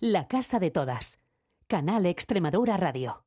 La Casa de Todas. Canal Extremadura Radio.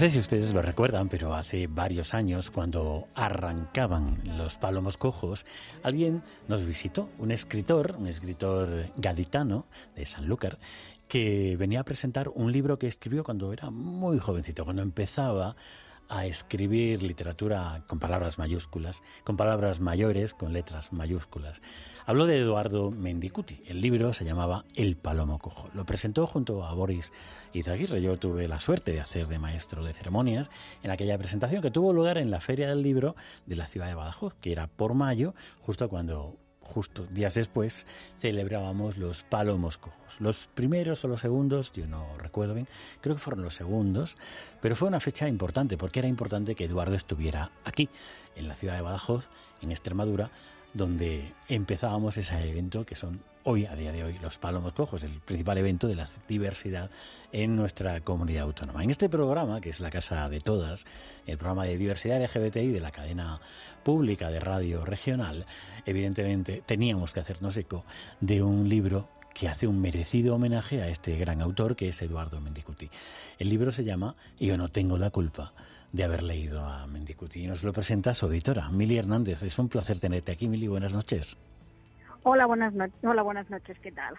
Sé si ustedes lo recuerdan, pero hace varios años, cuando arrancaban los pálomos cojos, alguien nos visitó, un escritor, un escritor gaditano de Sanlúcar, que venía a presentar un libro que escribió cuando era muy jovencito, cuando empezaba a escribir literatura con palabras mayúsculas, con palabras mayores, con letras mayúsculas. Habló de Eduardo Mendicuti. El libro se llamaba El Palomo Cojo. Lo presentó junto a Boris Izaguirre. Yo tuve la suerte de hacer de maestro de ceremonias en aquella presentación que tuvo lugar en la Feria del Libro de la ciudad de Badajoz, que era por mayo, justo cuando justo días después, celebrábamos los palomos cojos. Los primeros o los segundos, yo no recuerdo bien, creo que fueron los segundos, pero fue una fecha importante porque era importante que Eduardo estuviera aquí, en la ciudad de Badajoz, en Extremadura, donde empezábamos ese evento que son hoy, a día de hoy, los Palomos Cojos, el principal evento de la diversidad en nuestra comunidad autónoma. En este programa, que es la casa de todas, el programa de diversidad LGBTI de la cadena pública de radio regional, evidentemente teníamos que hacernos eco de un libro que hace un merecido homenaje a este gran autor que es Eduardo Mendicuti. El libro se llama Yo no tengo la culpa de haber leído a Mendicuti. Y nos lo presenta su editora, Mili Hernández. Es un placer tenerte aquí, Mili. Buenas noches. Hola, buenas noches. Hola, buenas noches. ¿Qué tal?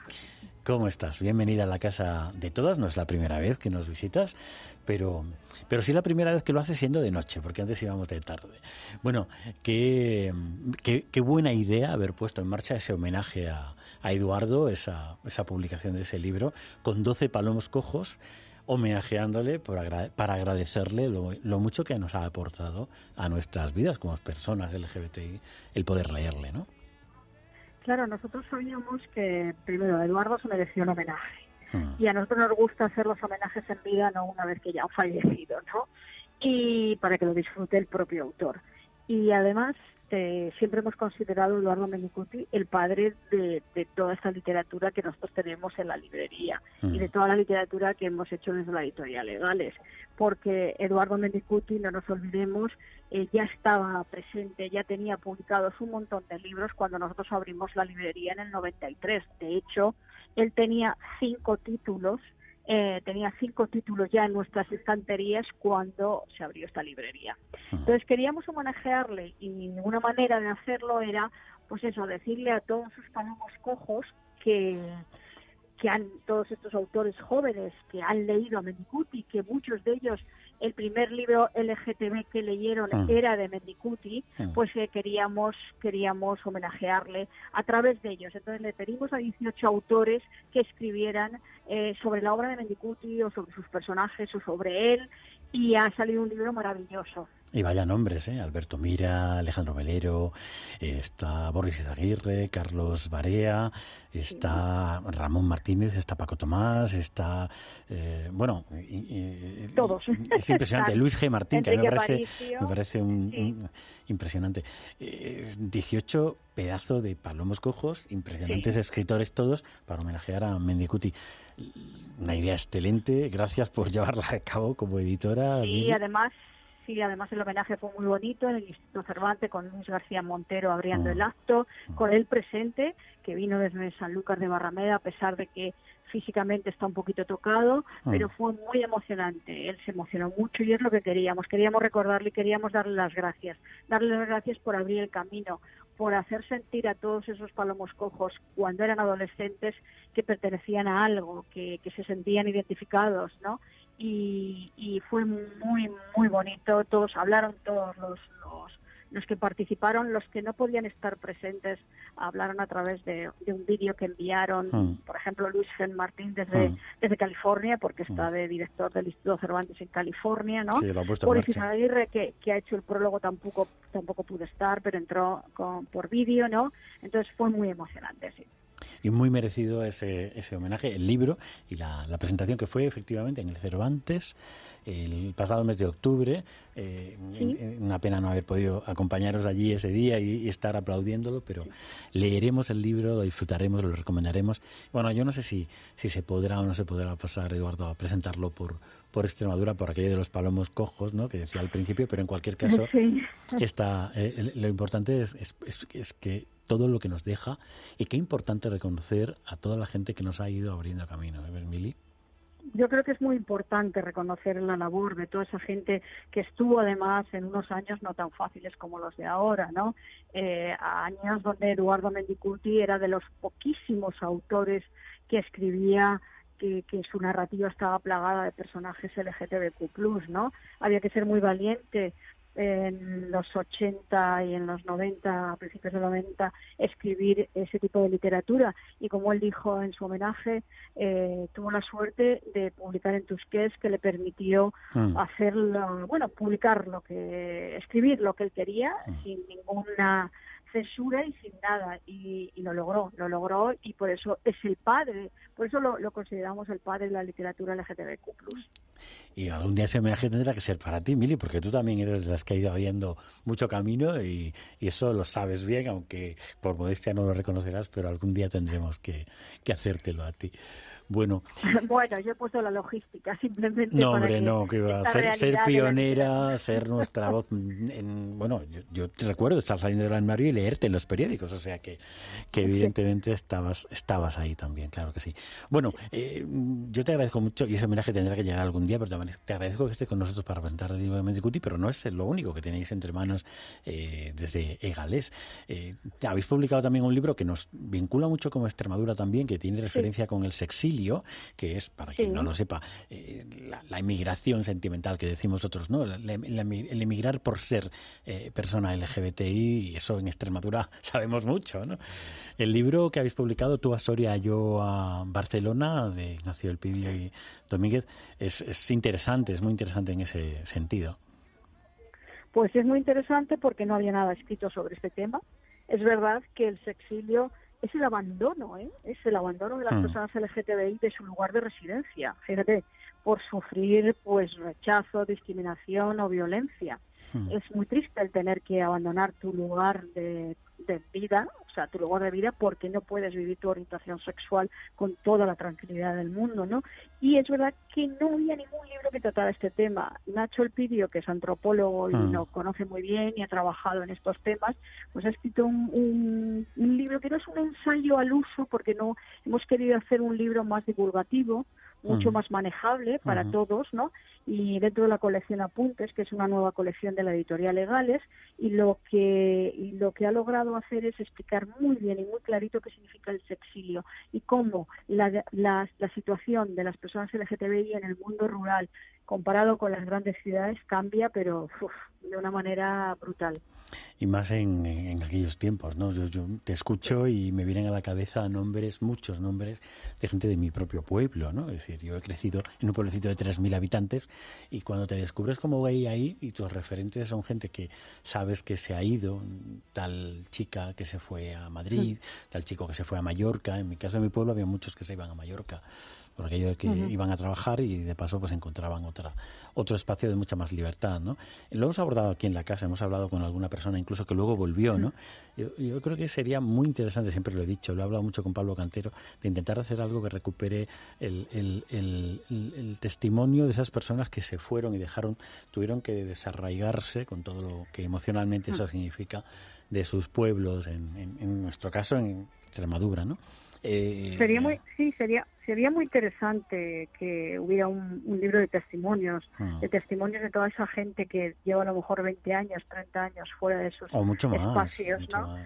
¿Cómo estás? Bienvenida a la casa de todas. No es la primera vez que nos visitas, pero, pero sí la primera vez que lo haces siendo de noche, porque antes íbamos de tarde. Bueno, qué, qué, buena idea haber puesto en marcha ese homenaje a, a Eduardo, esa, esa publicación de ese libro, con 12 palomos cojos homenajeándole para agradecerle lo, mucho que nos ha aportado a nuestras vidas como personas LGBTI el poder leerle, ¿no? Claro, nosotros sabíamos que primero Eduardo se mereció un homenaje hmm. y a nosotros nos gusta hacer los homenajes en vida, no una vez que ya han fallecido, ¿no? Y para que lo disfrute el propio autor. Y además este, siempre hemos considerado a Eduardo Mendicuti el padre de, toda esta literatura que nosotros tenemos en la librería y de toda la literatura que hemos hecho desde la editorial Legales, porque Eduardo Mendicuti, no nos olvidemos, eh, ya estaba presente, ya tenía publicados un montón de libros cuando nosotros abrimos la librería en el 93. De hecho, él tenía cinco títulos eh, tenía cinco títulos ya en nuestras estanterías cuando se abrió esta librería. Entonces queríamos homenajearle y una manera de hacerlo era, pues eso, decirle a todos sus palomos cojos que que han todos estos autores jóvenes que han leído a Mendicuti, que muchos de ellos el primer libro LGTB que leyeron ah. era de Mendicuti, ah. pues eh, queríamos queríamos homenajearle a través de ellos. Entonces le pedimos a 18 autores que escribieran eh, sobre la obra de Mendicuti o sobre sus personajes o sobre él y ha salido un libro maravilloso. Y vaya nombres, ¿eh? Alberto Mira, Alejandro Melero, está Boris Izaguirre, Carlos Barea, está Ramón Martínez, está Paco Tomás, está, eh, bueno, todos. Es impresionante. Luis G. Martín, que me parece, me parece un, impresionante. 18 eh, pedazos de palomos cojos, impresionantes escritores todos, para homenajear a Mendicuti. Una idea excelente, gracias por llevarla a cabo como editora. Y además Sí, además el homenaje fue muy bonito en el Instituto Cervantes con Luis García Montero abriendo mm. el acto, con él presente, que vino desde Sanlúcar de Barrameda, a pesar de que físicamente está un poquito tocado, mm. pero fue muy emocionante. Él se emocionó mucho y es lo que queríamos. Queríamos recordarle y queríamos darle las gracias. Darle las gracias por abrir el camino, por hacer sentir a todos esos palomos cojos cuando eran adolescentes que pertenecían a algo, que, que se sentían identificados, ¿no? y, fue muy, muy bonito. Todos hablaron, todos los, los, que participaron, los que no podían estar presentes, hablaron a través de, un vídeo que enviaron, hmm. por ejemplo, Luis Gen Martín desde, hmm. desde California, porque está hmm. de director del Instituto Cervantes en California, ¿no? Sí, por Aguirre, que, que ha hecho el prólogo, tampoco, tampoco pudo estar, pero entró con, por vídeo, ¿no? Entonces fue muy emocionante, sí. Y muy merecido ese, ese homenaje, el libro y la, la presentación que fue efectivamente en el Cervantes el pasado mes de octubre. Eh, Una pena no haber podido acompañaros allí ese día y, estar aplaudiéndolo, pero leeremos el libro, lo disfrutaremos, lo recomendaremos. Bueno, yo no sé si, si se podrá o no se podrá pasar, Eduardo, a presentarlo por, por Extremadura, por aquello de los palomos cojos, ¿no? que decía al principio, pero en cualquier caso, está, eh, lo importante es, es, es, que todo lo que nos deja y qué importante reconocer a toda la gente que nos ha ido abriendo camino, ¿eh, Mili? yo creo que es muy importante reconocer la labor de toda esa gente que estuvo además en unos años no tan fáciles como los de ahora, ¿no? Eh, años donde Eduardo Mendicuti era de los poquísimos autores que escribía que, que, su narrativa estaba plagada de personajes LGTBQ+, ¿no? Había que ser muy valiente en los 80 y en los 90, a principios de 90, escribir ese tipo de literatura. Y como él dijo en su homenaje, eh, tuvo la suerte de publicar en Tusquets que le permitió mm. hacerlo, bueno, publicar lo que, escribir lo que él quería mm. sin ninguna censura y sin nada y, lo logró, lo logró y por eso es el padre, por eso lo, lo consideramos el padre de la literatura LGTBQ+. Y algún día ese homenaje tendrá que ser para ti, Mili, porque tú también eres de las que ha ido habiendo mucho camino y, y, eso lo sabes bien, aunque por modestia no lo reconocerás, pero algún día tendremos que, que hacértelo a ti. Bueno. bueno, yo he puesto la logística simplemente. No, hombre, no, que iba a ser, ser pionera, ser nuestra voz. En, bueno, yo, te recuerdo estar saliendo del armario y leerte en los periódicos, o sea que, que evidentemente estabas, estabas ahí también, claro que sí. Bueno, eh, yo te agradezco mucho y ese homenaje tendrá que llegar algún día, pero también te agradezco que estés con nosotros para presentar el libro de Mendicuti, pero no es lo único que tenéis entre manos eh, desde Egales. Eh, habéis publicado también un libro que nos vincula mucho con Extremadura también, que tiene referencia con el sexilio que es, para quien no lo sepa, eh, la, inmigración sentimental que decimos otros, ¿no? el emigrar por ser eh, persona LGBTI, y eso en Extremadura sabemos mucho, ¿no? El libro que habéis publicado, Tú a Soria, yo a Barcelona, de Ignacio El Pidio y Domínguez, es, es interesante, es muy interesante en ese sentido. Pues es muy interesante porque no había nada escrito sobre este tema. Es verdad que el sexilio es el abandono, ¿eh? es el abandono de las hmm. personas LGTBI de su lugar de residencia, fíjate, por sufrir pues rechazo, discriminación o violencia. Hmm. Es muy triste el tener que abandonar tu lugar de de vida, o sea, tu lugar de vida, porque no puedes vivir tu orientación sexual con toda la tranquilidad del mundo, ¿no? Y es verdad que no había ningún libro que tratara este tema. Nacho Elpidio, que es antropólogo y ah. lo conoce muy bien y ha trabajado en estos temas, pues ha escrito un, un libro que no es un ensayo al uso, porque no hemos querido hacer un libro más divulgativo, mucho más manejable para todos, ¿no? Y dentro de la colección Apuntes, que es una nueva colección de la editorial Legales, y lo que y lo que ha logrado hacer es explicar muy bien y muy clarito qué significa el sexilio y cómo la, situación de las personas LGTBI en el mundo rural comparado con las grandes ciudades cambia, pero de una manera brutal. Y más en, aquellos tiempos, ¿no? Yo, te escucho y me vienen a la cabeza nombres, muchos nombres de gente de mi propio pueblo, ¿no? Es decir, yo he crecido en un pueblecito de 3.000 habitantes y cuando te descubres como gay ahí y tus referentes son gente que sabes que se ha ido, tal chica que se fue a Madrid, mm. tal chico que se fue a Mallorca, en mi caso en mi pueblo había muchos que se iban a Mallorca por aquello de que iban a trabajar y de paso pues encontraban otra otro espacio de mucha más libertad, ¿no? Lo hemos abordado aquí en la casa, hemos hablado con alguna persona incluso que luego volvió, ¿no? Yo, creo que sería muy interesante, siempre lo he dicho, lo he hablado mucho con Pablo Cantero, de intentar hacer algo que recupere el, el, testimonio de esas personas que se fueron y dejaron, tuvieron que desarraigarse con todo lo que emocionalmente eso significa de sus pueblos, en, en nuestro caso en Extremadura, ¿no? Eh, sería muy, sí, sería, sería muy interesante que hubiera un, libro de testimonios, ah. de testimonios de toda esa gente que lleva a lo mejor 20 años, 30 años fuera de sus espacios, ¿no?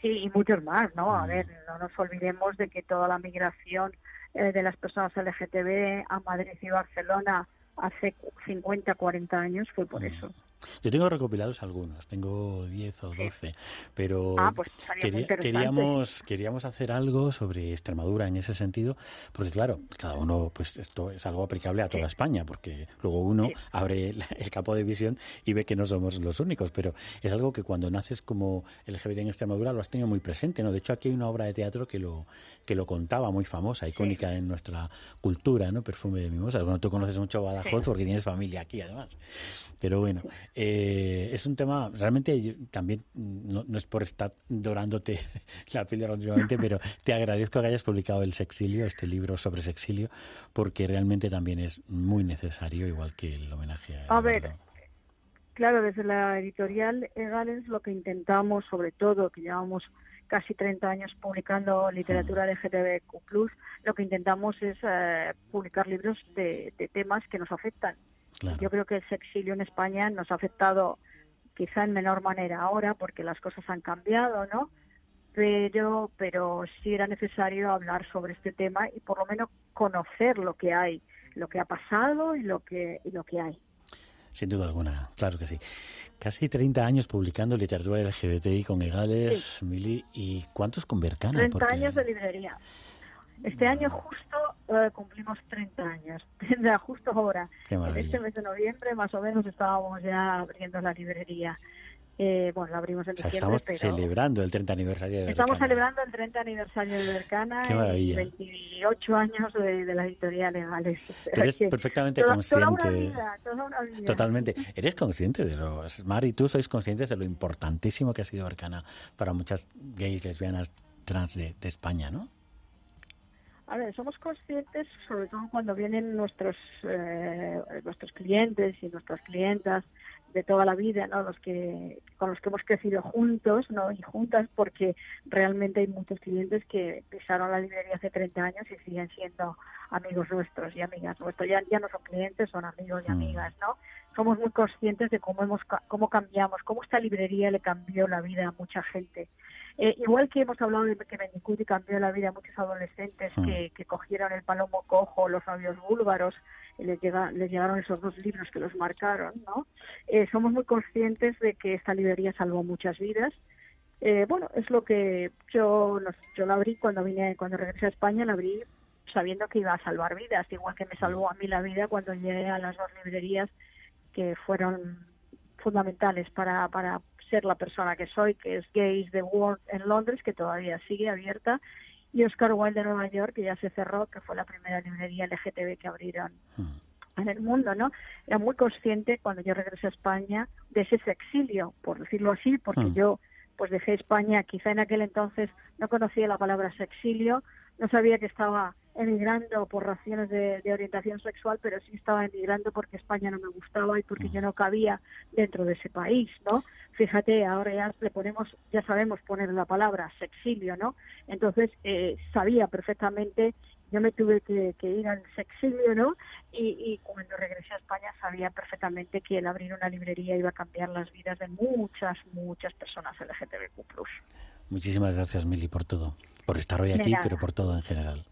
Sí, y muchos más, ¿no? A mm. ver, no nos olvidemos de que toda la migración eh, de las personas LGTB a Madrid y Barcelona hace 50, 40 años fue por mm. eso. Yo tengo recopilados algunos, tengo 10 o 12, pero ah, pues queríamos, queríamos hacer algo sobre Extremadura en ese sentido, porque claro, cada uno, pues esto es algo aplicable a toda España, porque luego uno abre el, capo de visión y ve que no somos los únicos, pero es algo que cuando naces como LGBT en Extremadura lo has tenido muy presente, ¿no? De hecho, aquí hay una obra de teatro que lo, que lo contaba, muy famosa, icónica en nuestra cultura, ¿no? Perfume de mimosa. Bueno, tú conoces mucho Badajoz porque tienes familia aquí, además. Pero bueno, eh, es un tema, realmente también, no, es por estar dorándote la piel continuamente, pero te agradezco que hayas publicado El Sexilio, este libro sobre sexilio, porque realmente también es muy necesario, igual que el homenaje a... A ver, claro, desde la editorial Egales lo que intentamos, sobre todo, que llevamos casi 30 años publicando literatura de LGTBQ+, lo que intentamos es eh, publicar libros de, temas que nos afectan. Yo creo que el sexilio en España nos ha afectado quizá en menor manera ahora porque las cosas han cambiado, ¿no? Pero, pero sí era necesario hablar sobre este tema y por lo menos conocer lo que hay, lo que ha pasado y lo que, y lo que hay. Sin duda alguna, claro que sí. Casi 30 años publicando literatura LGBTI con Egales, Mili, ¿y cuántos con Bercana? 30 años de librería. Este año justo eh, cumplimos 30 años, justo ahora. En este mes de noviembre más o menos estábamos ya abriendo la librería. Eh, bueno, la abrimos en diciembre. estamos celebrando el 30 aniversario de Estamos celebrando el 30 aniversario de Bercana y 28 años de, la editorial Legales. Eres perfectamente consciente. Totalmente. Eres consciente de los. Mari, tú sois conscientes de lo importantísimo que ha sido Bercana para muchas gays, lesbianas, trans de, de España, ¿no? A ver, somos conscientes, sobre todo cuando vienen nuestros eh, nuestros clientes y nuestras clientas de toda la vida, ¿no? Los que con los que hemos crecido juntos, ¿no? Y juntas, porque realmente hay muchos clientes que pisaron la librería hace 30 años y siguen siendo amigos nuestros y amigas nuestras. Ya, ya no son clientes, son amigos y mm. amigas, ¿no? Somos muy conscientes de cómo hemos cómo cambiamos, cómo esta librería le cambió la vida a mucha gente. Eh, igual que hemos hablado de que Bendicuti cambió la vida a muchos adolescentes mm. que, que cogieron el palomo cojo, los labios búlgaros, les, llega, les llegaron esos dos libros que los marcaron, ¿no? Eh, somos muy conscientes de que esta librería salvó muchas vidas. Eh, bueno, es lo que yo, yo la abrí cuando vine, cuando regresé a España, la abrí sabiendo que iba a salvar vidas, igual que me salvó a mí la vida cuando llegué a las dos librerías que fueron fundamentales para, para ser la persona que soy, que es Gays the World en Londres, que todavía sigue abierta, y Oscar Wilde de Nueva York, que ya se cerró, que fue la primera librería LGTB que abrieron hmm. en el mundo, ¿no? Era muy consciente cuando yo regresé a España de ese exilio, por decirlo así, porque hmm. yo pues dejé España, quizá en aquel entonces no conocía la palabra sexilio, no sabía que estaba emigrando por razones de, orientación sexual, pero sí estaba emigrando porque España no me gustaba y porque yo no cabía dentro de ese país, ¿no? Fíjate, ahora ya le ponemos, ya sabemos poner la palabra sexilio, ¿no? Entonces eh, sabía perfectamente, yo me tuve que, ir al sexilio, ¿no? Y, y, cuando regresé a España sabía perfectamente que el abrir una librería iba a cambiar las vidas de muchas, muchas personas LGTBQ+. Muchísimas gracias, Mili, por todo, por estar hoy aquí, pero por todo en general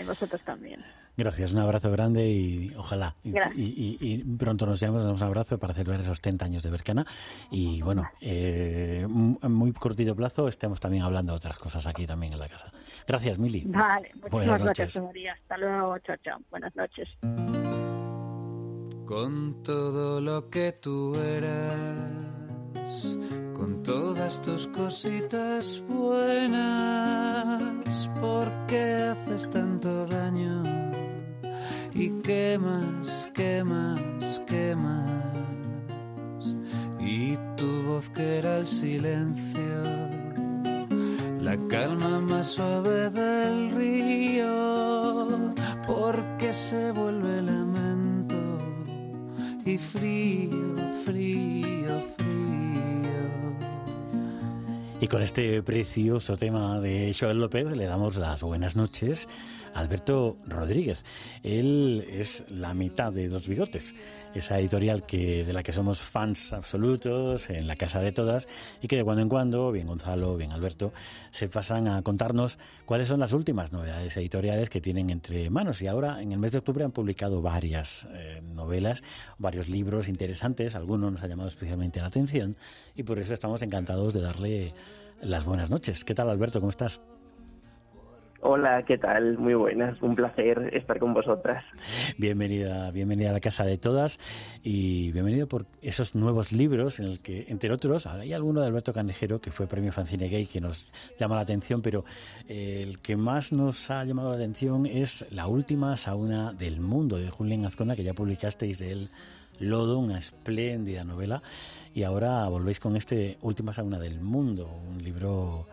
y vosotros también. Gracias, un abrazo grande y ojalá. Y, pronto nos llevamos un abrazo para celebrar esos 30 años de Bercana. Y bueno, eh, muy cortito plazo estemos también hablando de otras cosas aquí también en la casa. Gracias, Mili. Vale, Buenas gracias, María. Hasta luego, chao, chao. Buenas noches. Con todo lo que tú con todas tus cositas buenas, ¿por qué haces tanto daño? ¿Y más, qué más? Y tu voz que era el silencio, la calma más suave del río, porque se vuelve lamento y frío, frío, frío. Y con este precioso tema de Joel López le damos las buenas noches a Alberto Rodríguez. Él es la mitad de dos bigotes. Esa editorial que de la que somos fans absolutos en la casa de todas y que de cuando en cuando, bien Gonzalo, bien Alberto, se pasan a contarnos cuáles son las últimas novedades editoriales que tienen entre manos. Y ahora, en el mes de octubre, han publicado varias eh, novelas, varios libros interesantes, algunos nos ha llamado especialmente la atención y por eso estamos encantados de darle las buenas noches. ¿Qué tal, Alberto? ¿Cómo estás? Hola, ¿qué tal? Muy buenas, un placer estar con vosotras. Bienvenida, bienvenida a la casa de todas y bienvenido por esos nuevos libros en el que, entre otros, hay alguno de Alberto Canejero que fue premio Fancine Gay que nos llama la atención, pero eh, el que más nos ha llamado la atención es La última sauna del mundo de Julián Azcona, que ya publicasteis de él Lodo, una espléndida novela, y ahora volvéis con este Última sauna del mundo, un libro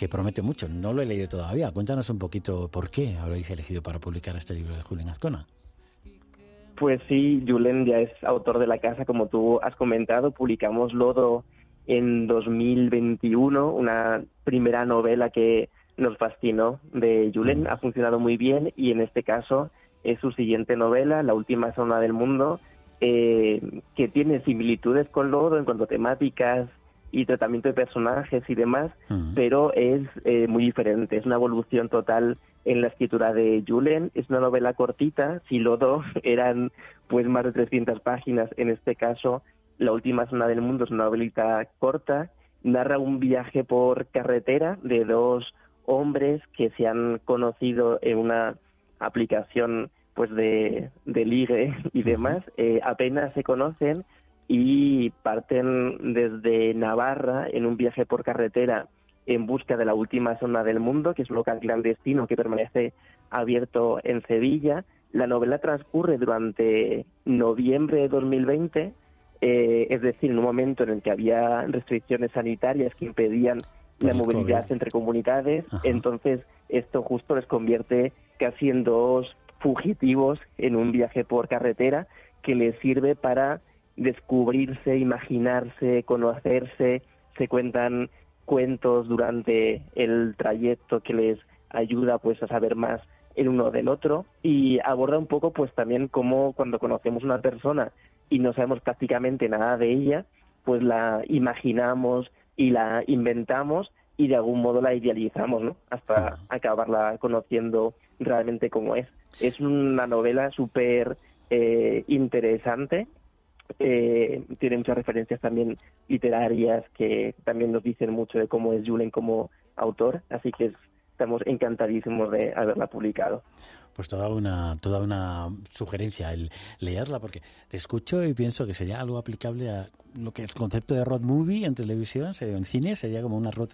que promete mucho. No lo he leído todavía. Cuéntanos un poquito por qué habéis elegido para publicar este libro de Julián Azcona. Pues sí, Julen ya es autor de la casa, como tú has comentado. Publicamos Lodo en 2021, una primera novela que nos fascinó de Julen. Mm. Ha funcionado muy bien y en este caso es su siguiente novela, La última zona del mundo, eh, que tiene similitudes con Lodo en cuanto a temáticas, y tratamiento de personajes y demás, pero es eh, muy diferente. Es una evolución total en la escritura de Julen. Es una novela cortita. Si Lodo eran pues más de 300 páginas, en este caso La última zona del mundo es una novelita corta. Narra un viaje por carretera de dos hombres que se han conocido en una aplicación pues de, de ligue y demás. Eh, apenas se conocen y parten desde Navarra en un viaje por carretera en busca de la última zona del mundo, que es un local clandestino que permanece abierto en Sevilla. La novela transcurre durante noviembre de 2020, eh, es decir, en un momento en el que había restricciones sanitarias que impedían la movilidad entre comunidades. Entonces, esto justo les convierte casi en dos fugitivos en un viaje por carretera que les sirve para descubrirse, imaginarse, conocerse, se cuentan cuentos durante el trayecto que les ayuda pues a saber más el uno del otro y aborda un poco pues también cómo cuando conocemos una persona y no sabemos prácticamente nada de ella, pues la imaginamos y la inventamos y de algún modo la idealizamos, ¿no? Hasta acabarla conociendo realmente como es. Es una novela súper eh, interesante eh, tiene muchas referencias también literarias que también nos dicen mucho de cómo es Julen como autor, así que estamos encantadísimos de haberla publicado. Pues toda una, toda una sugerencia el leerla, porque te escucho y pienso que sería algo aplicable a lo que el concepto de road movie en televisión, en cine, sería como una road,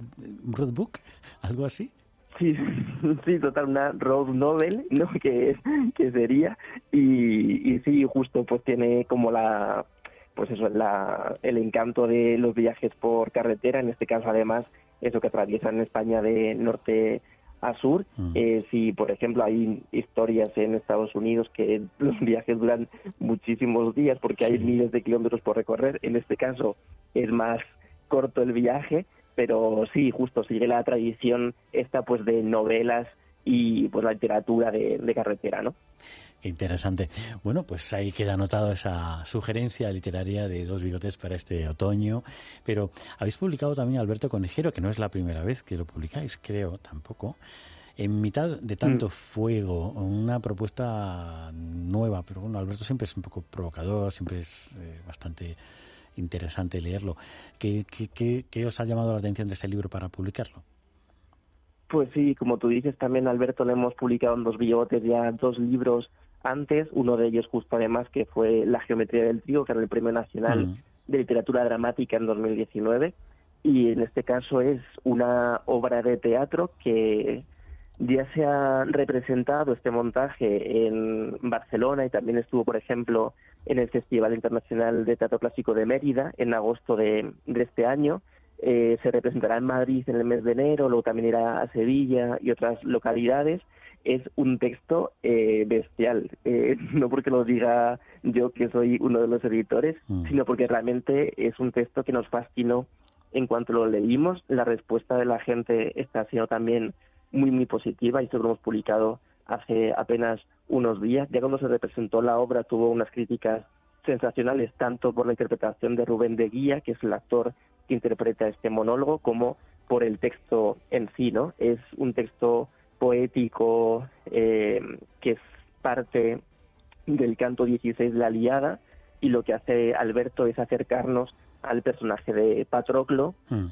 road book, algo así. Sí, sí, total, una road novel, ¿no? Que, que sería. Y, y sí, justo, pues tiene como la, pues eso, la, el encanto de los viajes por carretera, en este caso además, eso que atraviesan España de norte a sur. Mm. Eh, si, por ejemplo, hay historias en Estados Unidos que los viajes duran muchísimos días porque hay miles de kilómetros por recorrer, en este caso es más corto el viaje, pero sí, justo sigue la tradición esta pues de novelas y pues la literatura de, carretera, ¿no? Qué interesante. Bueno, pues ahí queda anotado esa sugerencia literaria de dos bigotes para este otoño. Pero habéis publicado también Alberto Conejero, que no es la primera vez que lo publicáis, creo, tampoco. En mitad de tanto mm. fuego, una propuesta nueva, pero bueno, Alberto siempre es un poco provocador, siempre es eh, bastante interesante leerlo. ¿Qué, qué, os ha llamado la atención de este libro para publicarlo? Pues sí, como tú dices, también Alberto le hemos publicado en dos bigotes ya dos libros antes, uno de ellos justo además que fue La geometría del trigo, que era el Premio Nacional mm. de Literatura Dramática en 2019, y en este caso es una obra de teatro que ya se ha representado este montaje en Barcelona y también estuvo, por ejemplo, en el Festival Internacional de Teatro Clásico de Mérida en agosto de, este año. Eh, se representará en Madrid en el mes de enero, luego también irá a Sevilla y otras localidades. Es un texto eh, bestial, eh, no porque lo diga yo que soy uno de los editores, mm. sino porque realmente es un texto que nos fascinó en cuanto lo leímos. La respuesta de la gente está siendo también muy, muy positiva y esto lo hemos publicado hace apenas unos días. Ya cuando se representó la obra tuvo unas críticas sensacionales tanto por la interpretación de Rubén de Guía, que es el actor que interpreta este monólogo, como por el texto en sí, ¿no? Es un texto poético eh, que es parte del canto 16 de la Liada y lo que hace Alberto es acercarnos al personaje de Patroclo mm.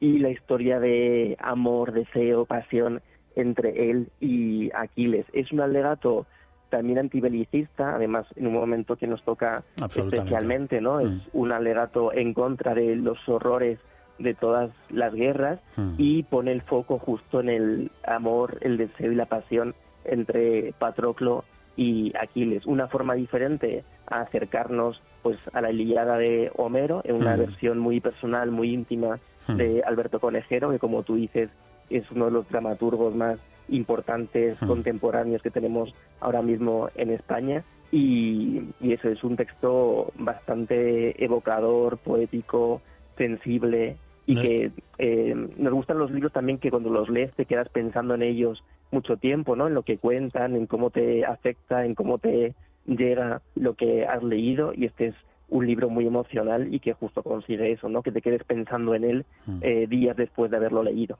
Y la historia de amor, deseo, pasión entre él y Aquiles. Es un alegato también antibelicista, además en un momento que nos toca especialmente, ¿no? Es mm. un alegato en contra de los horrores de todas las guerras mm. y pone el foco justo en el amor, el deseo y la pasión entre Patroclo y Aquiles. Una forma diferente a acercarnos pues a la Ilíada de Homero, en una mm. versión muy personal, muy íntima de Alberto Conejero, que como tú dices es uno de los dramaturgos más importantes contemporáneos que tenemos ahora mismo en España. Y, eso es un texto bastante evocador, poético, sensible y que eh, nos gustan los libros también que cuando los lees te quedas pensando en ellos mucho tiempo, ¿no? En lo que cuentan, en cómo te afecta, en cómo te llega lo que has leído y este es un libro muy emocional y que justo consigue eso, ¿no? Que te quedes pensando en él eh, días después de haberlo leído.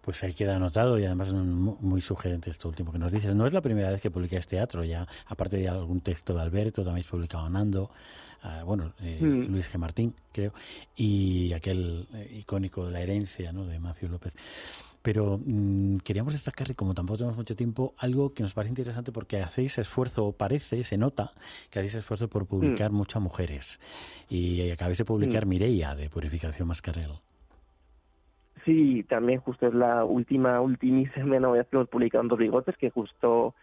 Pues ahí queda anotado y además muy sugerente esto último que nos dices. No es la primera vez que publicáis teatro, ya aparte de algún texto de Alberto, también habéis publicado Nando, ah, bueno, eh, mm. Luis G. Martín, creo, y aquel eh, icónico de la herencia ¿no? de Macio López. Pero mm, queríamos destacar, y como tampoco tenemos mucho tiempo, algo que nos parece interesante porque hacéis esfuerzo, o parece, se nota, que hacéis esfuerzo por publicar mm. muchas mujeres. Y acabáis de publicar Mireia, de Purificación Mascarel. Sí, también justo es la última, ultimísima novedad que hemos publicado en Dos Bigotes, que justo,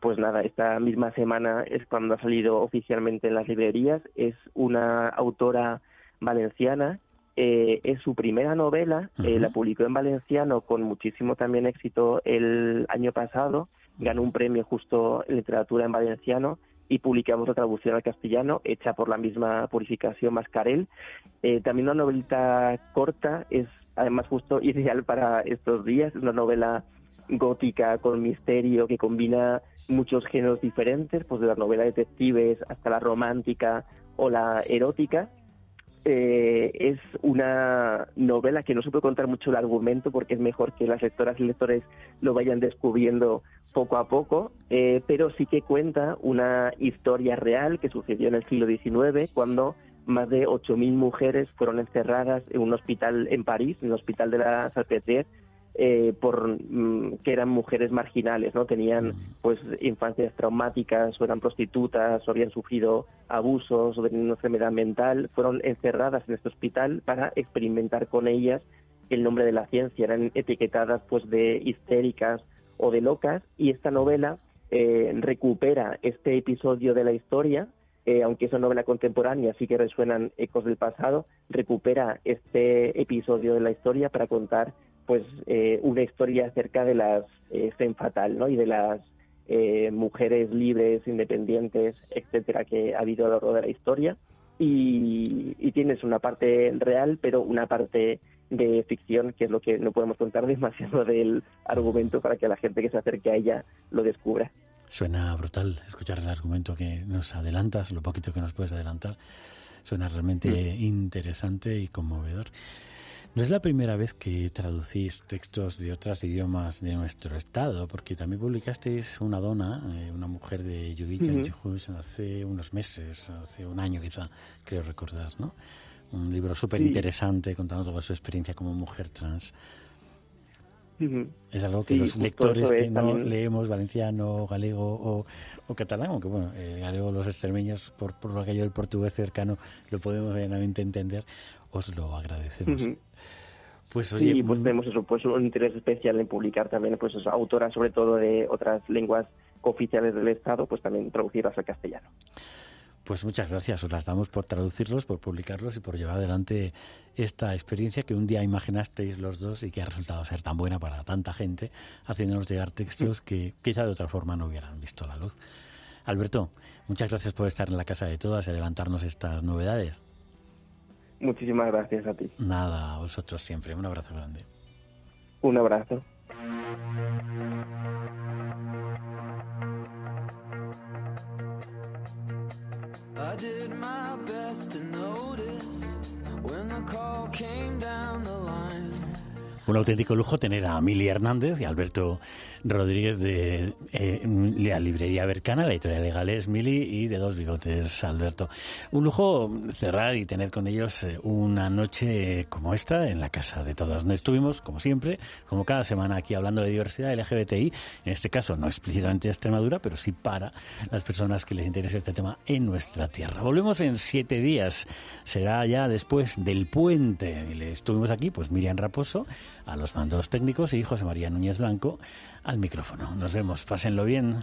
pues nada, esta misma semana es cuando ha salido oficialmente en las librerías. Es una autora valenciana, eh, es su primera novela, eh, la publicó en valenciano con muchísimo también éxito el año pasado, ganó un premio justo en literatura en valenciano y publicamos la traducción al castellano hecha por la misma Purificación Mascarel. Eh, también una novelita corta, es además justo ideal para estos días, es una novela gótica con misterio que combina muchos géneros diferentes, pues de la novela detectives hasta la romántica o la erótica eh, es una novela que no se puede contar mucho el argumento porque es mejor que las lectoras y lectores lo vayan descubriendo poco a poco, eh, pero sí que cuenta una historia real que sucedió en el siglo XIX cuando más de 8.000 mujeres fueron encerradas en un hospital en París, en el hospital de la Salpêtrière, eh, por mm, que eran mujeres marginales, no tenían pues infancias traumáticas o eran prostitutas o habían sufrido abusos o tenían una enfermedad mental, fueron encerradas en este hospital para experimentar con ellas. El nombre de la ciencia, eran etiquetadas pues de histéricas o de locas. Y esta novela eh, recupera este episodio de la historia eh, aunque es una novela contemporánea, sí que resuenan ecos del pasado, recupera este episodio de la historia para contar pues eh, una historia acerca de las eh, fatal ¿no? y de las eh, mujeres libres, independientes, etcétera, que ha habido a lo largo de la historia. Y, tienes una parte real, pero una parte de ficción, que es lo que no podemos contar demasiado del argumento para que la gente que se acerque a ella lo descubra. Suena brutal escuchar el argumento que nos adelantas, lo poquito que nos puedes adelantar. Suena realmente mm. interesante y conmovedor. No es la primera vez que traducís textos de otros idiomas de nuestro estado, porque también publicasteis Una dona, eh, una mujer de Judica hace unos meses, hace un año quizá, creo recordar, ¿no? Un libro súper interesante contando toda su experiencia como mujer trans. Es algo que los lectores que no leemos valenciano, galego o, catalán, aunque bueno, el galego, los extremeños, por, por lo que yo el portugués cercano, lo podemos plenamente entender, os lo agradecemos. Pues oye, sí, pues tenemos eso, pues un interés especial en publicar también, pues autoras sobre todo de otras lenguas oficiales del Estado, pues también traducirlas al castellano. Pues muchas gracias, os las damos por traducirlos, por publicarlos y por llevar adelante esta experiencia que un día imaginasteis los dos y que ha resultado ser tan buena para tanta gente, haciéndonos llegar textos que quizá de otra forma no hubieran visto la luz. Alberto, muchas gracias por estar en la casa de todas y adelantarnos estas novedades. Muchísimas gracias a ti. Nada, a vosotros siempre. Un abrazo grande. Un abrazo. did my best to notice when the call came down the line. Un auténtico lujo tener a Mili Hernández y Alberto Rodríguez de eh, la librería Bercana, la editorial legal es Mili y de Dos Bigotes Alberto. Un lujo cerrar y tener con ellos eh, una noche como esta en la casa de todas. Estuvimos, como siempre, como cada semana aquí hablando de diversidad LGBTI, en este caso no explícitamente de Extremadura, pero sí para las personas que les interese este tema en nuestra tierra. Volvemos en siete días, será ya después del puente. Estuvimos aquí, pues Miriam Raposo, a los mandos técnicos y José María Núñez Blanco al micrófono. Nos vemos, pásenlo bien.